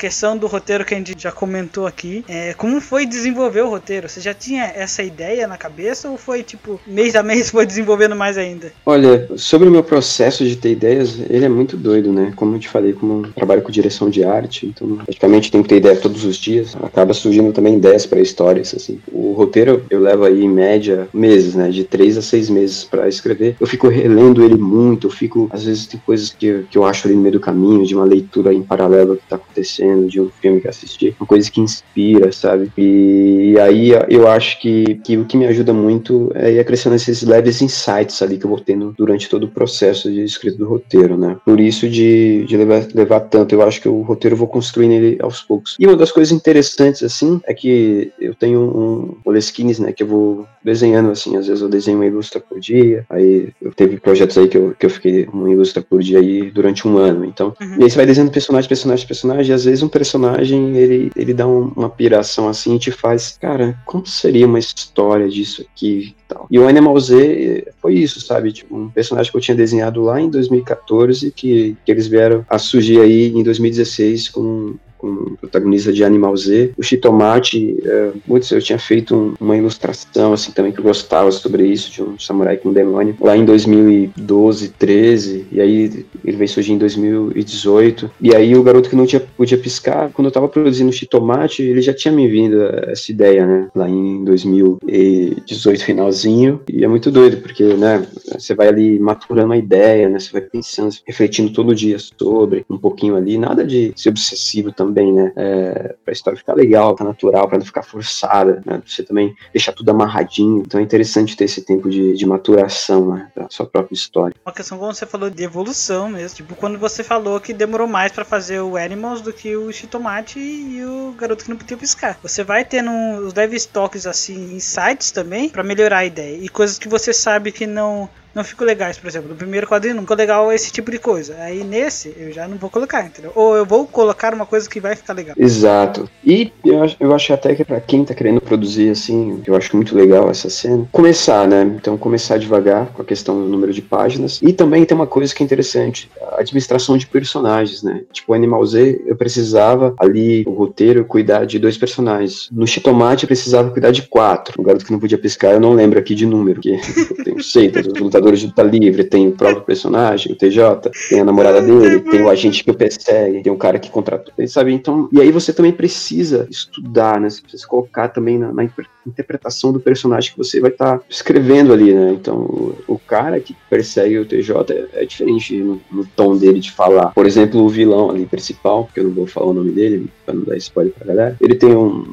Questão do roteiro que a gente já comentou aqui, é, como foi desenvolver o roteiro? Você já tinha essa ideia na cabeça ou foi tipo mês a mês foi desenvolvendo mais ainda? Olha, sobre o meu processo de ter ideias, ele é muito doido, né? Como eu te falei, como eu trabalho com direção de arte, então praticamente tenho que ter ideia todos os dias. Acaba surgindo também ideias para histórias, assim. O roteiro eu levo aí em média meses, né? De três a seis meses para escrever. Eu fico relendo ele muito, eu fico às vezes tem coisas que, que eu acho ali no meio do caminho, de uma leitura em paralelo que tá acontecendo, de um filme que assisti, uma coisa que inspira, sabe? E, aí eu acho que, que o que me ajuda muito é ir acrescentando esses leves insights ali que eu vou tendo durante todo o processo de escrita do roteiro, né? Por isso de, de levar, levar tanto, eu acho que o roteiro eu vou construindo ele aos poucos. E uma das coisas interessantes, assim, é que eu tenho um Moleskines, né, que eu vou desenhando, assim, às vezes eu desenho uma ilustra por dia, aí eu teve projetos aí que eu, que eu fiquei uma ilustra por dia aí durante um ano, então, Uhum. e aí você vai desenhando personagem, personagem, personagem, e às vezes um personagem, ele, ele dá um- uma piração, assim, e te faz, cara, como seria uma história disso aqui e tal. E o Animal Z foi isso, sabe, tipo, um personagem que eu tinha desenhado lá em 2014, que, que eles vieram a surgir aí em 2016 com com protagonista de Animal Z. O Chitomate, é, eu tinha feito um- uma ilustração, assim, também que eu gostava sobre isso, de um samurai com um demônio, lá em 2012, 13, e aí ele veio surgir em 2018. E aí o garoto que não tinha, podia piscar, quando eu tava produzindo o Chitomate, ele já tinha me vindo essa ideia, né, lá em 2018, finalzinho, e é muito doido, porque, né, você vai ali maturando a ideia, né, você vai pensando, refletindo todo dia sobre, um pouquinho ali, nada de ser obsessivo também, né, é, pra história ficar legal, ficar natural, pra não ficar forçada, né, pra você também deixar tudo amarradinho, então é interessante ter esse tempo de, de maturação, né, da sua própria história. Uma questão como você falou de evolução mesmo. Tipo, quando você falou que demorou mais pra fazer o Animals do que o Chitomate e o garoto que não podia piscar. Você vai tendo os leves toques assim, insights também pra melhorar a ideia. E coisas que você sabe que não não ficam legais, por exemplo, no primeiro quadrinho não ficou legal esse tipo de coisa. Aí nesse eu já não vou colocar, entendeu? Ou eu vou colocar uma coisa que vai ficar legal. Exato. E eu, acho- eu acho até que pra quem tá querendo produzir, assim, eu acho muito legal essa cena, começar, né? Então começar devagar com a questão do número de páginas. E também tem uma coisa que é interessante, a administração de personagens, né? Tipo, Animal Z, eu precisava ali, o roteiro, cuidar de dois personagens. No Chitomate, eu precisava cuidar de quatro. O garoto que não podia piscar, eu não lembro aqui de número, porque eu tenho seis, os lutadores de luta livre, tem o próprio personagem, o TJ, tem a namorada dele, tem o agente que o persegue, tem o cara que contratou, sabe? Então, e aí você também precisa estudar, né? Você precisa colocar também na, na interpretação do personagem que você vai estar escrevendo ali, né? Então, o, cara que persegue o TJ é, é diferente no, no tom dele de falar. Por exemplo, o vilão ali principal, que eu não vou falar o nome dele, pra não dar spoiler pra galera, ele tem um,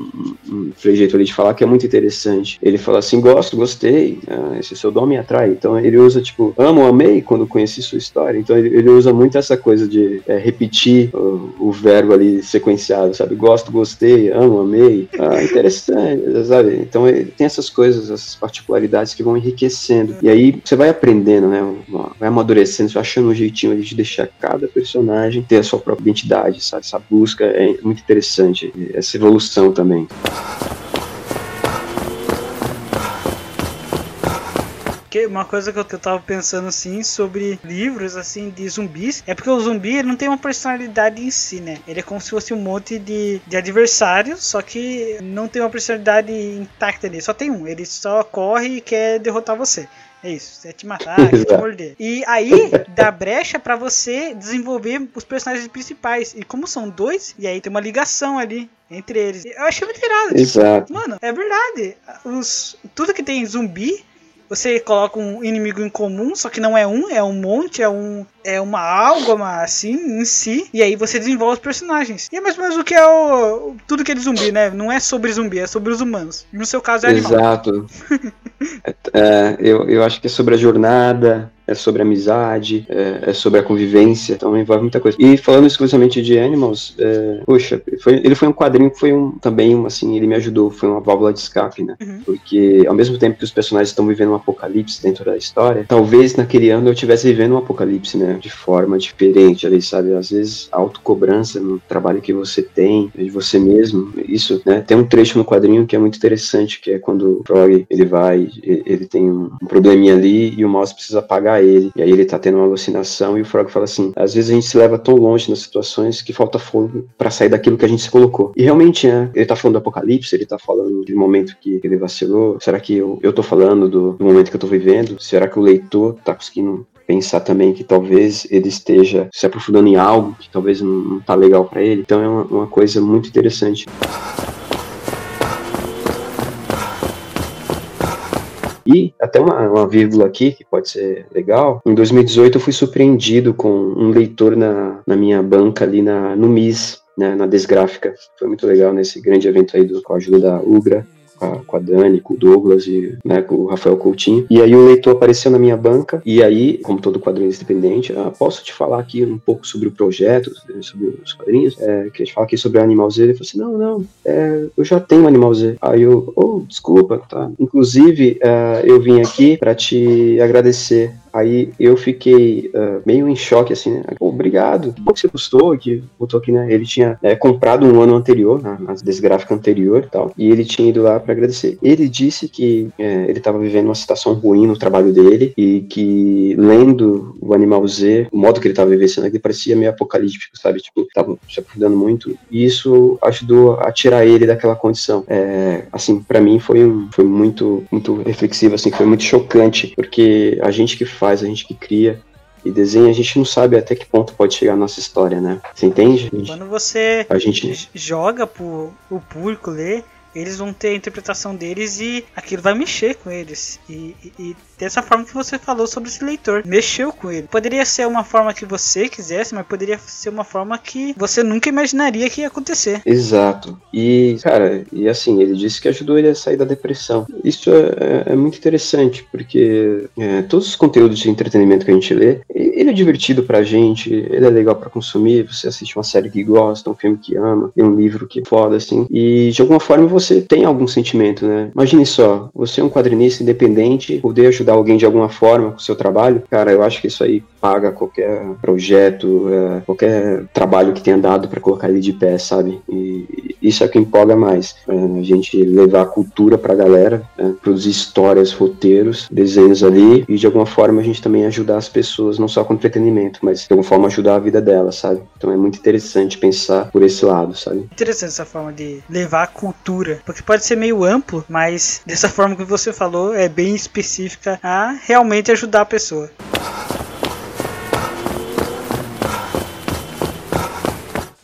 um, um jeito ali de falar que é muito interessante. Ele fala assim: gosto, gostei, ah, esse seu dom me atrai. Então ele usa, tipo, amo, amei quando conheci sua história. Então ele, ele usa muito essa coisa de é, repetir o, o verbo ali sequenciado, sabe? Gosto, gostei, amo, amei. Ah, interessante, sabe? Então ele tem essas coisas, essas particularidades que vão enriquecendo. E aí você vai aprendendo, né? Vai amadurecendo, você vai achando um jeitinho de deixar cada personagem ter a sua própria identidade, sabe? Essa busca é muito interessante, essa evolução também. Porque uma coisa que eu, que eu tava pensando assim sobre livros assim de zumbis é porque o zumbi não tem uma personalidade em si, né? Ele é como se fosse um monte de, de adversários, só que não tem uma personalidade intacta ali. Só tem um, ele só corre e quer derrotar você. É isso, é te matar, quer te morder. E aí dá brecha pra você desenvolver os personagens principais. E como são dois, e aí tem uma ligação ali entre eles. Eu achei muito irado. Exato. Mano, é verdade. Os, tudo que tem zumbi, você coloca um inimigo em comum, só que não é um, é um monte, é um é uma álgama assim em si, e aí você desenvolve os personagens. E é mais ou menos o que é o, tudo que é de zumbi, né? Não é sobre zumbi, é sobre os humanos. No seu caso é animal. Exato. É, eu, eu acho que é sobre a jornada, é sobre a amizade, é, é sobre a convivência, então envolve muita coisa. E falando exclusivamente de Animals, é, poxa, foi- ele foi um quadrinho que foi um, também, um, assim, ele me ajudou, foi uma válvula de escape, né? Uhum. Porque ao mesmo tempo que os personagens estão vivendo um apocalipse dentro da história, talvez naquele ano eu estivesse vivendo um apocalipse, né? De forma diferente ali, sabe? Às vezes autocobrança no trabalho que você tem, de você mesmo, isso, né? Tem um trecho no quadrinho que é muito interessante, que é quando o Frog, ele vai, ele tem um, probleminha ali e o Mouse precisa pagar pegar ele. E aí ele tá tendo uma alucinação e o Frog fala assim: às vezes a gente se leva tão longe nas situações que falta fogo pra sair daquilo que a gente se colocou. E realmente, né? Ele tá falando do apocalipse, ele tá falando do momento que ele vacilou. Será que eu, eu tô falando do, do momento que eu tô vivendo? Será que o leitor tá conseguindo pensar também que talvez ele esteja se aprofundando em algo que talvez não, tá legal pra ele. Então é uma, uma coisa muito interessante. E até uma, uma vírgula aqui que pode ser legal. Em 2018 eu fui surpreendido com um leitor na, na minha banca ali na, no MIS, né, na Desgráfica. Foi muito legal nesse grande evento aí do, com a ajuda da Ugra a, com a Dani, com o Douglas e né, com o Rafael Coutinho. E aí o leitor apareceu na minha banca, e aí, como todo quadrinho independente, ah, posso te falar aqui um pouco sobre o projeto, sobre os quadrinhos? É, queria te falar aqui sobre Animal Z. Ele falou assim: não, não, é, eu já tenho Animal Z. Aí eu, oh, desculpa, tá. Inclusive, é, eu vim aqui para te agradecer Aí eu fiquei uh, meio em choque, assim, né? Pô, obrigado, você gostou, que botou aqui, né? Ele tinha é, comprado um ano anterior, na, na desgráfica anterior e tal, e ele tinha ido lá para agradecer. Ele disse que é, ele estava vivendo uma situação ruim no trabalho dele e que lendo o Animal Z, o modo que ele estava vivenciando aqui parecia meio apocalíptico, sabe? Tipo, tava se aprofundando muito. E isso ajudou a tirar ele daquela condição. É, assim, para mim foi, um, foi muito, muito reflexivo, assim, foi muito chocante, porque a gente que faz, a gente que cria e desenha, a gente não sabe até que ponto pode chegar a nossa história, né? Você entende? Gente, Quando você a gente joga pro o público ler, eles vão ter a interpretação deles e aquilo vai mexer com eles. E, e- e dessa forma que você falou sobre esse leitor, mexeu com ele. Poderia ser uma forma que você quisesse, mas poderia ser uma forma que você nunca imaginaria que ia acontecer. Exato. E, cara, e assim, ele disse que ajudou ele a sair da depressão. Isso é, é- é muito interessante, porque é, todos os conteúdos de entretenimento que a gente lê, e- ele é divertido pra gente, ele é legal pra consumir, você assiste uma série que gosta, um filme que ama, lê um livro que é foda, assim, e de alguma forma você tem algum sentimento, né? Imagine só, você é um quadrinista independente, poder ajudar alguém de alguma forma com o seu trabalho, cara, eu acho que isso aí paga qualquer projeto, é, qualquer trabalho que tenha dado pra colocar ele de pé, sabe? E isso é o que empolga mais. é, a gente levar a cultura pra galera, né? produzir histórias, roteiros, desenhos ali, e de alguma forma a gente também ajudar as pessoas, não só com entretenimento, mas de alguma forma ajudar a vida delas, sabe? Então é muito interessante pensar por esse lado, sabe? Interessante essa forma de levar a cultura, porque pode ser meio amplo, mas dessa forma que você falou é bem específica a realmente ajudar a pessoa.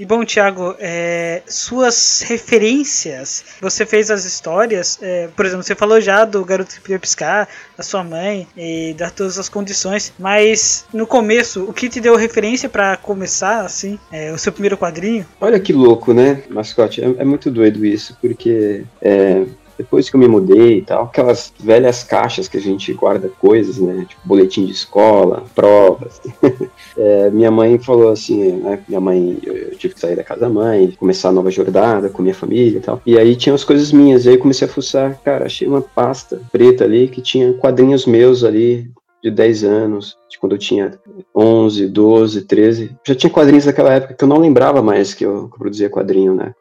Bom, Thiago, é, suas referências, você fez as histórias, é, por exemplo, você falou já do garoto que podia piscar, da sua mãe e das todas as condições, mas no começo, o que te deu referência pra começar, assim, é, o seu primeiro quadrinho? Olha que louco, né, mascote? É, é muito doido isso, porque é, depois que eu me mudei e tal, aquelas velhas caixas que a gente guarda coisas, né? Tipo, boletim de escola, provas. É, minha mãe falou assim, né? Minha mãe, eu, eu tive que sair da casa da mãe, começar a nova jornada com minha família e tal. E aí tinha as coisas minhas, e aí comecei a fuçar, cara, achei uma pasta preta ali que tinha quadrinhos meus ali de 10 anos, de quando eu tinha 11, 12, 13. Já tinha quadrinhos daquela época que eu não lembrava mais que eu, que eu produzia quadrinho, né?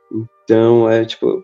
Então, é tipo,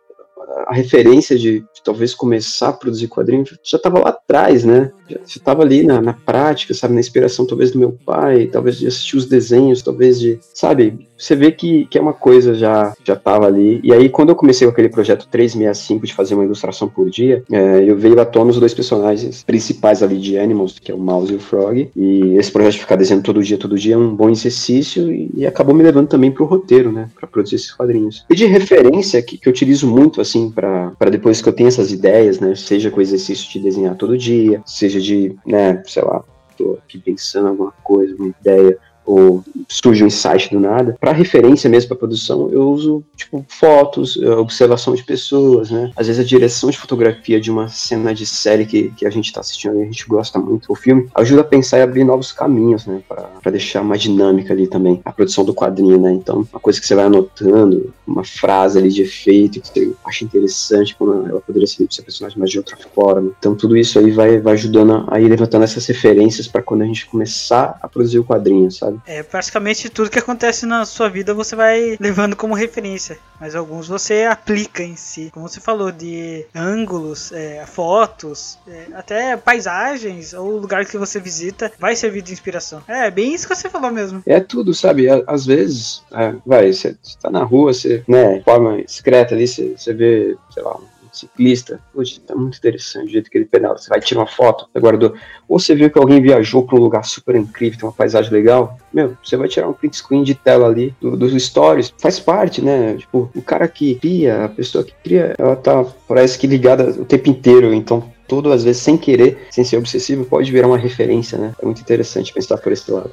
a referência de, de talvez começar a produzir quadrinho já estava lá atrás, né? Já estava ali na, na prática, sabe? Na inspiração, talvez, do meu pai, talvez de assistir os desenhos, talvez de. Sabe? Você vê que, que é uma coisa já já estava ali. E aí, quando eu comecei com aquele projeto 365 de fazer uma ilustração por dia, é, eu veio à tona os dois personagens principais ali de Animals, que é o Mouse e o Frog. E esse projeto de ficar desenhando todo dia, todo dia é um bom exercício e, e acabou me levando também pro roteiro, né? Pra produzir esses quadrinhos. E de referência, que, que eu utilizo muito, assim, para depois que eu tenho essas ideias, né? Seja com o exercício de desenhar todo dia, seja de, né, sei lá, tô aqui pensando alguma coisa, uma ideia, ou surge um insight do nada. Para referência mesmo para produção, eu uso tipo fotos, eh, observação de pessoas, né? Às vezes a direção de fotografia de uma cena de série que, que a gente está assistindo e a gente gosta muito. O filme ajuda a pensar e abrir novos caminhos, né? Para deixar mais dinâmica ali também a produção do quadrinho, né? Então, uma coisa que você vai anotando, uma frase ali de efeito que você acha interessante, como ela poderia ser ser personagem mais de outra forma. Então, tudo isso aí vai, vai ajudando a ir levantando essas referências para quando a gente começar a produzir o quadrinho, sabe? Sabe? É, praticamente tudo que acontece na sua vida você vai levando como referência. Mas alguns você aplica em si. Como você falou, de ângulos, é, fotos, é, até paisagens ou lugar que você visita vai servir de inspiração. É, bem isso que você falou mesmo. É tudo, sabe? Às vezes, é, vai, você tá na rua, você, né, de forma discreta ali, você, você vê, sei lá, ciclista, poxa, tá muito interessante o jeito que ele pedala. Você vai tirar uma foto, guardou. Ou você viu que alguém viajou pra um lugar super incrível, tem uma paisagem legal, meu, você vai tirar um print screen de tela ali do- dos stories. Faz parte, né? Tipo, o cara que cria, a pessoa que cria, ela tá, parece que ligada o tempo inteiro, então. Tudo, às vezes, sem querer, sem ser obsessivo, pode virar uma referência, né? É muito interessante pensar por esse lado.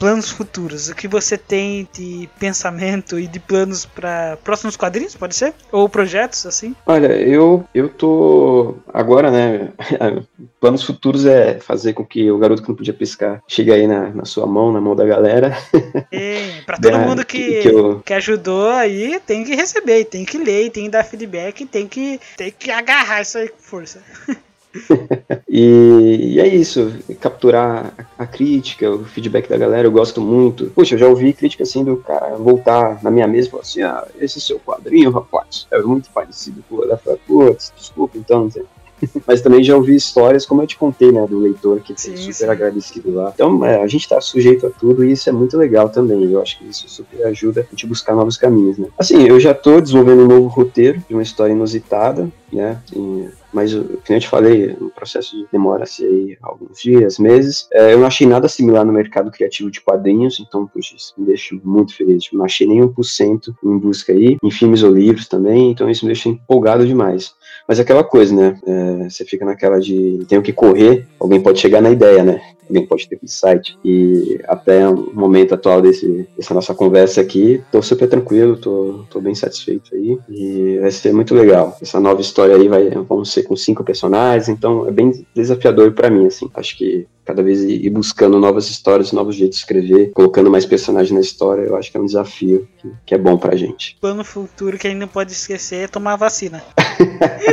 Planos futuros. O que você tem de pensamento e de planos para próximos quadrinhos, pode ser? Ou projetos, assim? Olha, eu, eu tô. Agora, né? Planos futuros é fazer com que o garoto que não podia piscar chegue aí na, na sua mão, na mão da galera. E pra todo mundo que, que eu- que ajudou aí, tem que receber, tem que ler, tem que dar feedback, tem que, tem que agarrar isso aí com força. E, e é isso, capturar a, a crítica, o feedback da galera, eu gosto muito. Poxa, eu já ouvi crítica assim do cara voltar na minha mesa e falar assim: ah, esse seu quadrinho, rapaz, é muito parecido com o da Putz, desculpa então, não sei. Mas também já ouvi histórias, como eu te contei, né, do leitor que Sim, super sim. agradecido lá. Então, é, a gente tá sujeito a tudo e isso é muito legal também. Eu acho que isso super ajuda a gente buscar novos caminhos, né? Assim, eu já tô desenvolvendo um novo roteiro de uma história inusitada, né? E- mas, o que eu te falei, o processo demora-se aí alguns dias, meses. É, eu não achei nada similar no mercado criativo de quadrinhos, então, puxa, isso me deixa muito feliz. Não achei nem 1% em busca aí, em filmes ou livros também, então isso me deixa empolgado demais. Mas é aquela coisa, né? É, você fica naquela de tenho que correr, alguém pode chegar na ideia, né? Alguém pode ter insight. E até o momento atual desse, dessa nossa conversa aqui, tô super tranquilo, tô, tô bem satisfeito aí. E vai ser muito legal. Essa nova história aí vai, vamos ser com cinco personagens, então é bem desafiador pra mim, assim. Acho que cada vez ir buscando novas histórias, novos jeitos de escrever, colocando mais personagens na história, eu acho que é um desafio que, que é bom pra gente. Plano futuro que a gente não pode esquecer é tomar a vacina.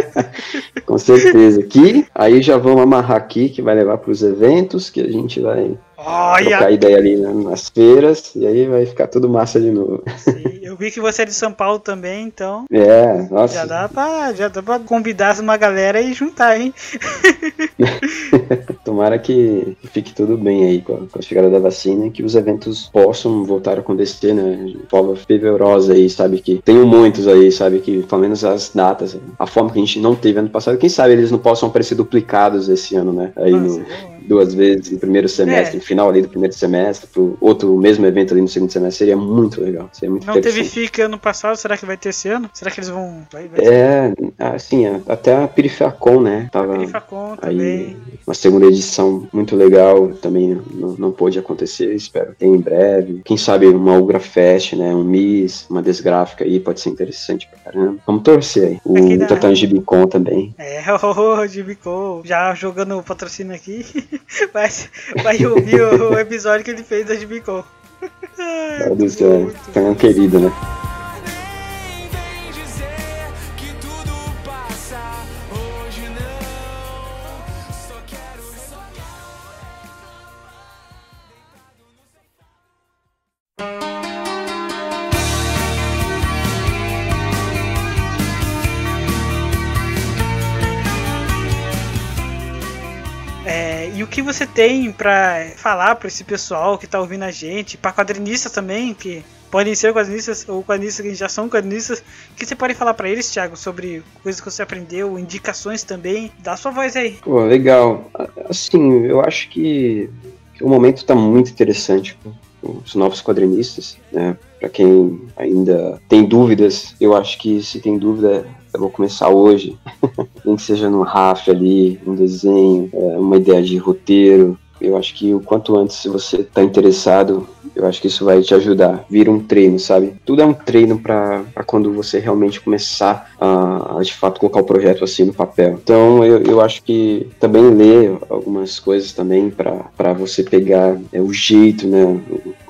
Com certeza. Que aí já vamos amarrar aqui, que vai levar pros eventos, que a gente vai trocar Olha! ideia ali né, nas feiras, e aí vai ficar tudo massa de novo. Sim, eu vi que você é de São Paulo também, então É, nossa. já dá pra, já dá pra convidar uma galera e juntar, hein? Tomara que fique tudo bem aí com a, com a chegada da vacina e que os eventos possam voltar a acontecer, né? Prova fervorosa aí, sabe? Que tem muitos aí, sabe? Que pelo menos as datas, a forma que a gente não teve ano passado, quem sabe eles não possam aparecer duplicados esse ano, né? Aí Nossa, no, bom. Duas vezes no primeiro semestre, É. final ali do primeiro semestre, pro outro mesmo evento ali no segundo semestre, seria muito legal. Seria muito Não teve interessante. FIC ano passado, será que vai ter esse ano? Será que eles vão. Vai, vai É, assim, até a Perifacon, né? Tava Perifacon aí também. uma segunda edição muito legal, também não, não pôde acontecer, espero que tenha em breve. Quem sabe uma Ugra Fest, né? Um Miss, uma desgráfica aí, pode ser interessante pra caramba. Vamos torcer aí. O Aqui na- Tatan Gibicon também. É, o Jimicô, já jogando o patrocínio aqui, vai, vai ouvir o, o episódio que ele fez da Jimicô. Meu Deus do céu, um querido, né? Você tem pra falar pra esse pessoal que tá ouvindo a gente, pra quadrinistas também, que podem ser quadrinistas ou quadrinistas que já são quadrinistas, que você pode falar pra eles, Thiago, sobre coisas que você aprendeu, indicações também? Dá sua voz aí. Pô, legal. Assim, eu acho que, o momento tá muito interessante com os novos quadrinistas, né? Pra quem ainda tem dúvidas, eu acho que se tem dúvida, eu vou começar hoje. Nem que seja no RAF ali, um desenho, é, uma ideia de roteiro. Eu acho que o quanto antes se você tá interessado, eu acho que isso vai te ajudar. Vira um treino, sabe? Tudo é um treino para quando você realmente começar a, a, de fato colocar o projeto assim no papel. Então eu, eu acho que também ler algumas coisas também para você pegar é, o jeito, né?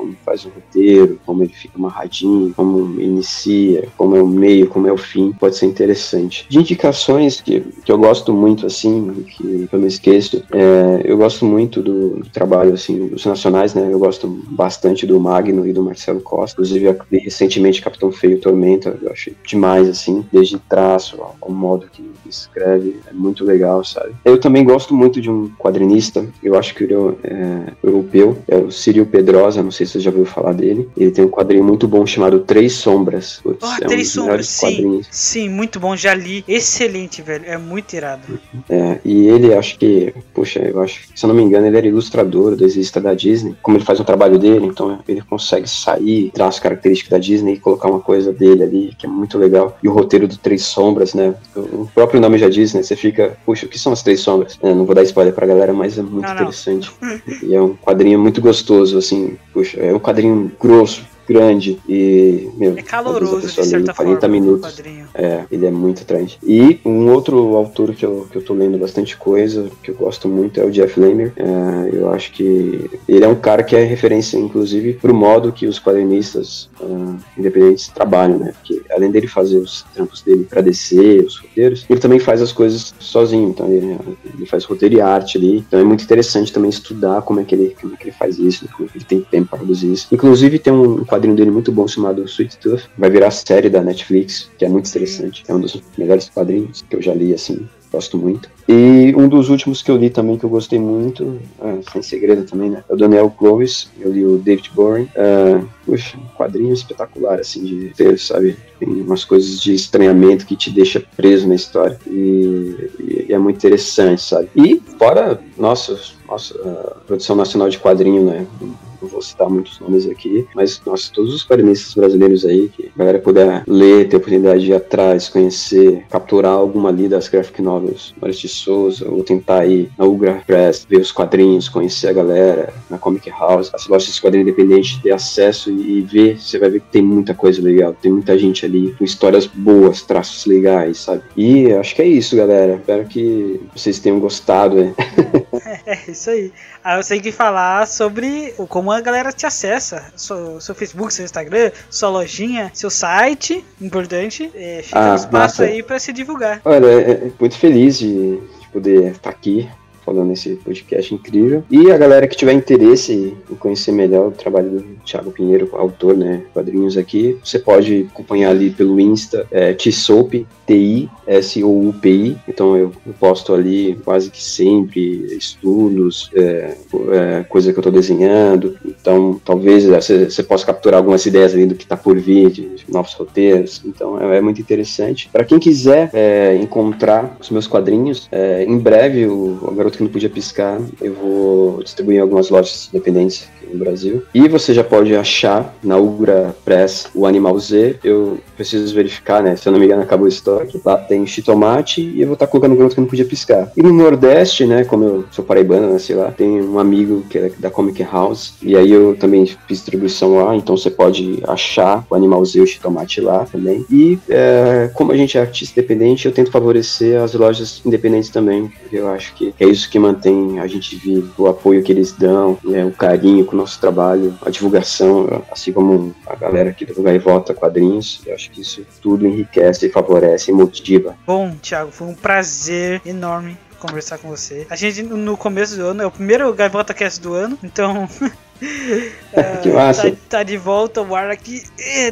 Como faz um roteiro como ele fica amarradinho, como inicia, como é o meio, como é o fim, pode ser interessante. De indicações que, que eu gosto muito, assim, que eu não esqueço, é, eu gosto muito do, do trabalho, assim, dos nacionais, né? Eu gosto bastante do Magno e do Marcelo Costa. Inclusive, eu vi recentemente Capitão Feio Tormenta, eu achei demais, assim, desde traço ao, ao modo que escreve, é muito legal, sabe? Eu também gosto muito de um quadrinista, eu acho que ele é europeu, é o Cyril Pedrosa, não sei se você já ouviu falar dele. Ele tem um quadrinho muito bom chamado Três Sombras. Putz, Ah, é um Três dos Sombras, sim. quadrinhos. Sim, muito bom, já li. Excelente, velho. É muito irado. É, e ele, acho que, puxa, eu acho, se eu não me engano, ele era ilustrador, desenhista da Disney. Como ele faz o trabalho dele, então ele consegue sair, traçar as características da Disney e colocar uma coisa dele ali, que é muito legal. E o roteiro do Três Sombras, né? O próprio nome já diz, né? Você fica, puxa, o que são as Três Sombras? É, não vou dar spoiler pra galera, mas é muito Não, não. interessante. E é um quadrinho muito gostoso, assim, puxa, é um quadrinho grosso, grande e, meu, É caloroso, de certa em 40 forma, minutos. É, ele é muito atraente. E um outro autor que eu, que eu tô lendo bastante coisa, que eu gosto muito, é o Jeff Lemire. É, eu acho que ele é um cara que é referência, inclusive, pro modo que os quadrinistas ah, independentes trabalham, né? Porque além dele fazer os trampos dele pra descer, os roteiros, ele também faz as coisas sozinho. Então ele, ele faz roteiro e arte ali. Então é muito interessante também estudar como é que ele, como é que ele faz isso, como é que ele tem tempo para produzir isso. Inclusive tem um quadrinho dele muito bom chamado Sweet Tooth, vai virar série da Netflix, que é muito interessante. É um dos melhores quadrinhos que eu já li, assim, gosto muito. E um dos últimos que eu li também, que eu gostei muito, ah, sem segredo também, né? É o Daniel Clovis, eu li o David Boring. Ah, puxa, um quadrinho espetacular, assim, de ter, sabe? Tem umas coisas de estranhamento que te deixa preso na história. E, e- e é muito interessante, sabe? E fora, nossa, nossa, a produção nacional de quadrinho, né? Não vou citar muitos nomes aqui, mas, nossa, todos os quadrinistas brasileiros aí, que a galera puder ler, ter oportunidade de ir atrás, conhecer, capturar alguma ali das graphic novels, Maurício de Souza, ou tentar ir na Ugra Press, ver os quadrinhos, conhecer a galera, na Comic House, as lojas de quadrinho independente, ter acesso e, e ver, você vai ver que tem muita coisa legal, tem muita gente ali com histórias boas, traços legais, sabe? E acho que é isso, galera. Espero que vocês tenham gostado, né? É, isso aí. Aí você tem que falar sobre como a galera te acessa. Seu, seu Facebook, seu Instagram, sua lojinha, seu site, importante. É, fica Ah, um espaço massa. aí pra se divulgar. Olha, é, é muito feliz de, de poder estar aqui falando nesse podcast incrível. E a galera que tiver interesse em conhecer melhor o trabalho do Thiago Pinheiro, autor, né, quadrinhos aqui, você pode acompanhar ali pelo Insta, é, Tsoup, T-I-S-O-U-P-I. Então eu, posto ali quase que sempre estudos, é, é, coisa que eu tô desenhando. Então talvez é, você você possa capturar algumas ideias ali do que tá por vir, de, novos roteiros. Então é, é muito interessante. Para quem quiser é, encontrar os meus quadrinhos, é, em breve o, o Garoto que Não Podia Piscar, eu vou distribuir em algumas lojas independentes aqui no Brasil. E você já pode achar na Ugra Press o Animal Z. Eu preciso verificar, né? Se eu não me engano, acabou o estoque. Lá tem chitomate e eu vou estar colocando o Garoto que Não Podia Piscar. E no Nordeste, né? Como eu sou paraibano, né? Sei lá, tem um amigo que é da Comic House. E aí eu também fiz distribuição lá, então você pode achar o Animal Z e o chitomate lá também. E é, como a gente é artista independente, eu tento favorecer as lojas independentes também. Eu acho que é isso que mantém a gente vivo, o apoio que eles dão, né, o carinho com o nosso trabalho, a divulgação, assim como a galera aqui do Gaivota Quadrinhos. Eu acho que isso tudo enriquece, favorece e motiva. Bom, Thiago, foi um prazer enorme conversar com você. A gente no começo do ano, é o primeiro Gaivota Cast do ano, então. é, Que massa. Tá, tá de volta o ar aqui,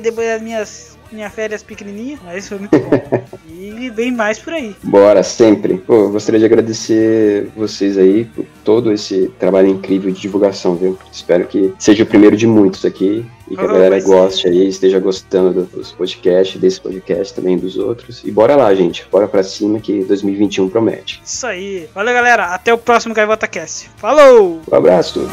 depois das minhas, minhas férias pequenininhas, mas foi muito bom. e vem mais por aí. Bora, sempre. Pô, gostaria de agradecer vocês aí por todo esse trabalho incrível de divulgação, viu? Espero que seja o primeiro de muitos aqui e que a galera goste aí, esteja gostando dos podcasts, desse podcast também dos outros. E bora lá, gente. Bora pra cima que 2021 promete. Isso aí. Valeu, galera. Até o próximo Gaivota Cast. Falou! Um abraço.